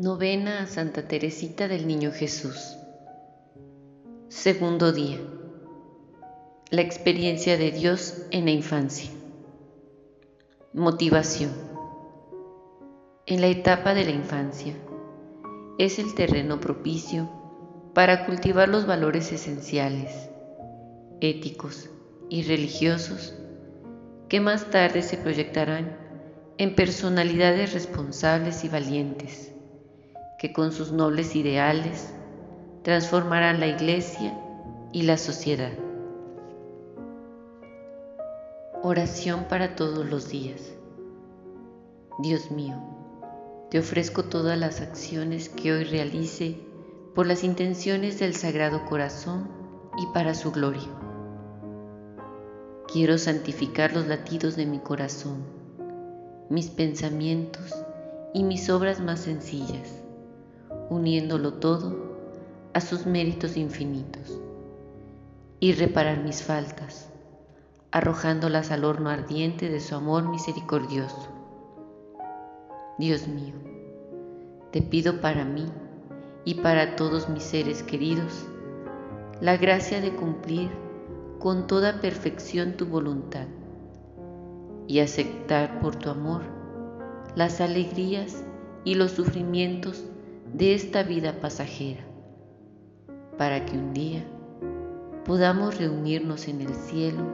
Novena a Santa Teresita del Niño Jesús. Segundo día. La experiencia de Dios en la infancia. Motivación. En la etapa de la infancia es el terreno propicio para cultivar los valores esenciales, éticos y religiosos que más tarde se proyectarán en personalidades responsables y valientes que con sus nobles ideales transformarán la iglesia y la sociedad. Oración para todos los días. Dios mío, te ofrezco todas las acciones que hoy realice por las intenciones del Sagrado Corazón y para su gloria. Quiero santificar los latidos de mi corazón, mis pensamientos y mis obras más sencillas uniéndolo todo a sus méritos infinitos, y reparar mis faltas, arrojándolas al horno ardiente de su amor misericordioso. Dios mío, te pido para mí y para todos mis seres queridos la gracia de cumplir con toda perfección tu voluntad y aceptar por tu amor las alegrías y los sufrimientos de esta vida pasajera, para que un día podamos reunirnos en el cielo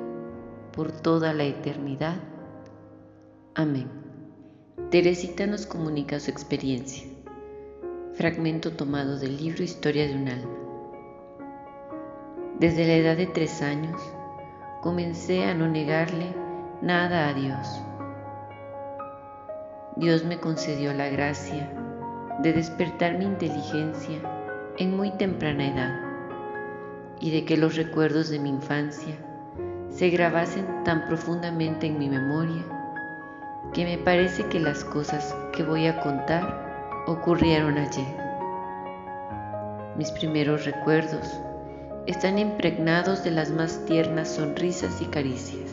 por toda la eternidad. Amén. Teresita nos comunica su experiencia. Fragmento tomado del libro Historia de un alma. Desde la edad de tres años comencé a no negarle nada a Dios. Dios me concedió la gracia de despertar mi inteligencia en muy temprana edad y de que los recuerdos de mi infancia se grabasen tan profundamente en mi memoria que me parece que las cosas que voy a contar ocurrieron ayer. Mis primeros recuerdos están impregnados de las más tiernas sonrisas y caricias.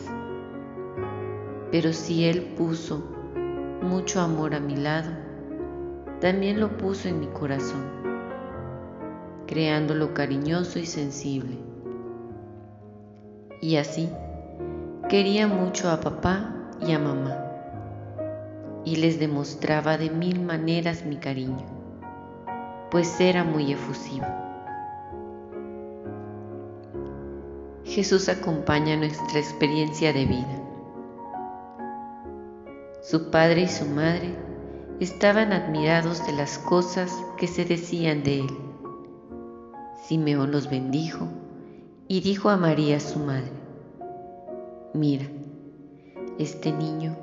Pero si Él puso mucho amor a mi lado, también lo puso en mi corazón, creándolo cariñoso y sensible. Y así, quería mucho a papá y a mamá, y les demostraba de mil maneras mi cariño, pues era muy efusivo. Jesús acompaña nuestra experiencia de vida. Su padre y su madre estaban admirados de las cosas que se decían de él. Simeón los bendijo y dijo a María su madre, mira, este niño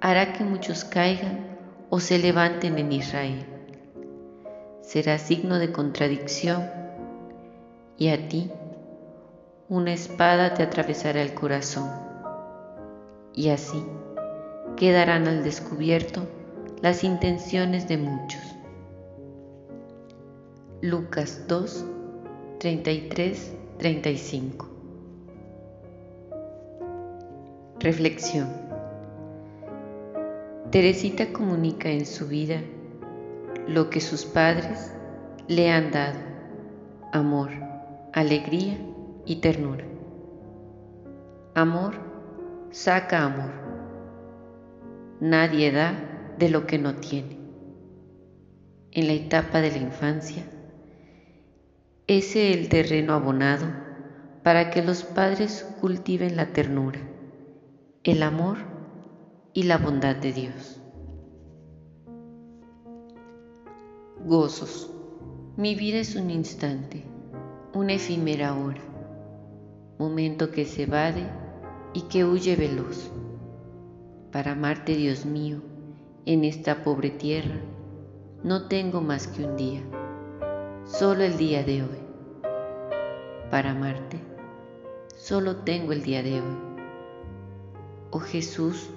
hará que muchos caigan o se levanten en Israel. Será signo de contradicción y a ti una espada te atravesará el corazón y así quedarán al descubierto las intenciones de muchos. Lucas 2, 33, 35. Reflexión. Teresita comunica en su vida lo que sus padres le han dado, amor, alegría y ternura. Amor saca amor. Nadie da de lo que no tiene. En la etapa de la infancia, ese es el terreno abonado para que los padres cultiven la ternura, el amor y la bondad de Dios. Gozos. Mi vida es un instante, una efímera hora, momento que se evade y que huye veloz. Para amarte, Dios mío, en esta pobre tierra no tengo más que un día, solo el día de hoy. Para amarte, solo tengo el día de hoy. Oh Jesús,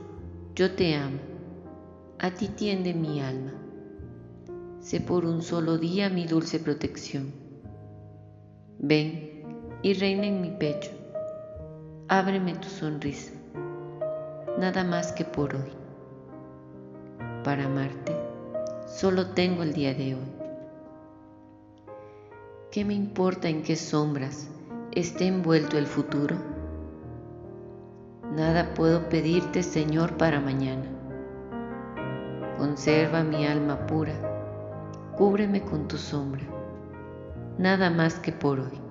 yo te amo, a ti tiende mi alma. Sé por un solo día mi dulce protección. Ven y reina en mi pecho, ábreme tu sonrisa, nada más que por hoy para amarte, solo tengo el día de hoy. ¿Qué me importa en qué sombras esté envuelto el futuro? Nada puedo pedirte, Señor, para mañana. Conserva mi alma pura, cúbreme con tu sombra, nada más que por hoy.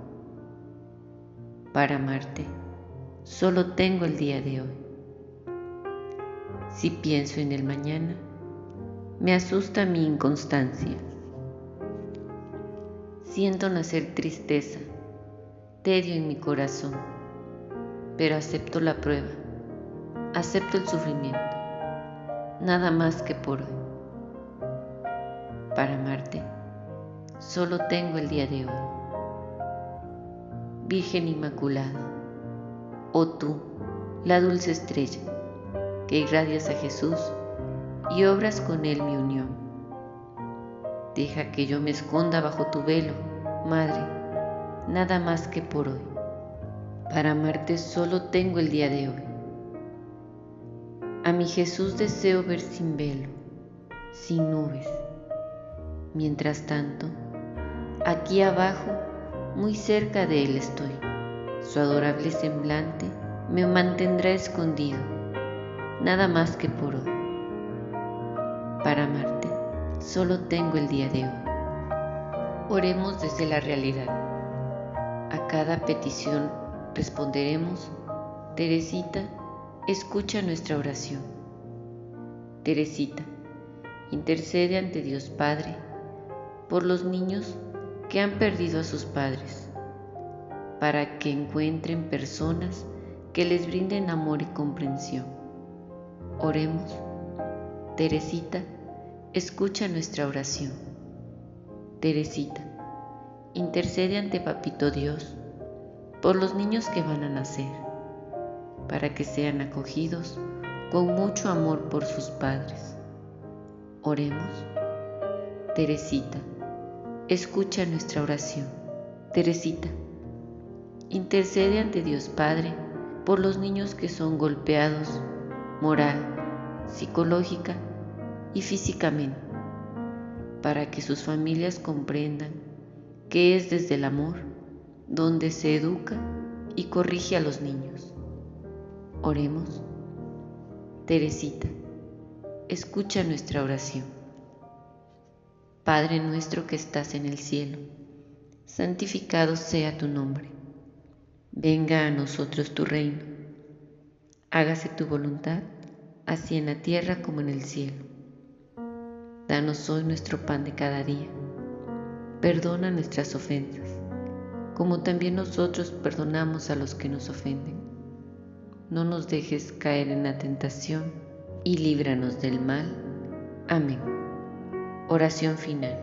Para amarte, solo tengo el día de hoy. Si pienso en el mañana, me asusta mi inconstancia. Siento nacer tristeza, tedio en mi corazón, pero acepto la prueba, acepto el sufrimiento, nada más que por hoy. Para amarte, solo tengo el día de hoy. Virgen Inmaculada, oh tú, la dulce estrella, que irradias a Jesús y obras con Él mi unión. Deja que yo me esconda bajo tu velo, Madre, nada más que por hoy. Para amarte solo tengo el día de hoy. A mi Jesús deseo ver sin velo, sin nubes. Mientras tanto, aquí abajo, muy cerca de Él estoy. Su adorable semblante me mantendrá escondido, nada más que por hoy para amarte. Solo tengo el día de hoy. Oremos desde la realidad. A cada petición responderemos, Teresita, escucha nuestra oración. Teresita, intercede ante Dios Padre por los niños que han perdido a sus padres, para que encuentren personas que les brinden amor y comprensión. Oremos Teresita, escucha nuestra oración. Teresita, intercede ante Papito Dios por los niños que van a nacer, para que sean acogidos con mucho amor por sus padres. Oremos. Teresita, escucha nuestra oración. Teresita, intercede ante Dios Padre por los niños que son golpeados moral, psicológica y físicamente, para que sus familias comprendan que es desde el amor donde se educa y corrige a los niños. Oremos. Teresita, escucha nuestra oración. Padre nuestro que estás en el cielo, santificado sea tu nombre. Venga a nosotros tu reino. Hágase tu voluntad así en la tierra como en el cielo. Danos hoy nuestro pan de cada día. Perdona nuestras ofensas, como también nosotros perdonamos a los que nos ofenden. No nos dejes caer en la tentación y líbranos del mal. Amén. Oración final.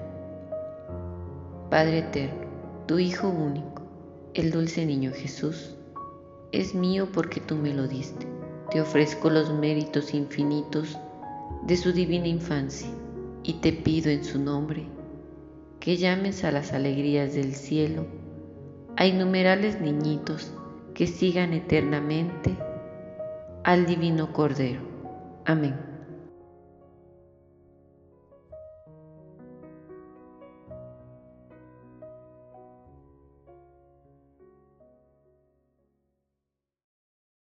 Padre eterno, tu Hijo único, el dulce niño Jesús, es mío porque tú me lo diste te ofrezco los méritos infinitos de su divina infancia y te pido en su nombre que llames a las alegrías del cielo a innumerables niñitos que sigan eternamente al divino Cordero. Amén.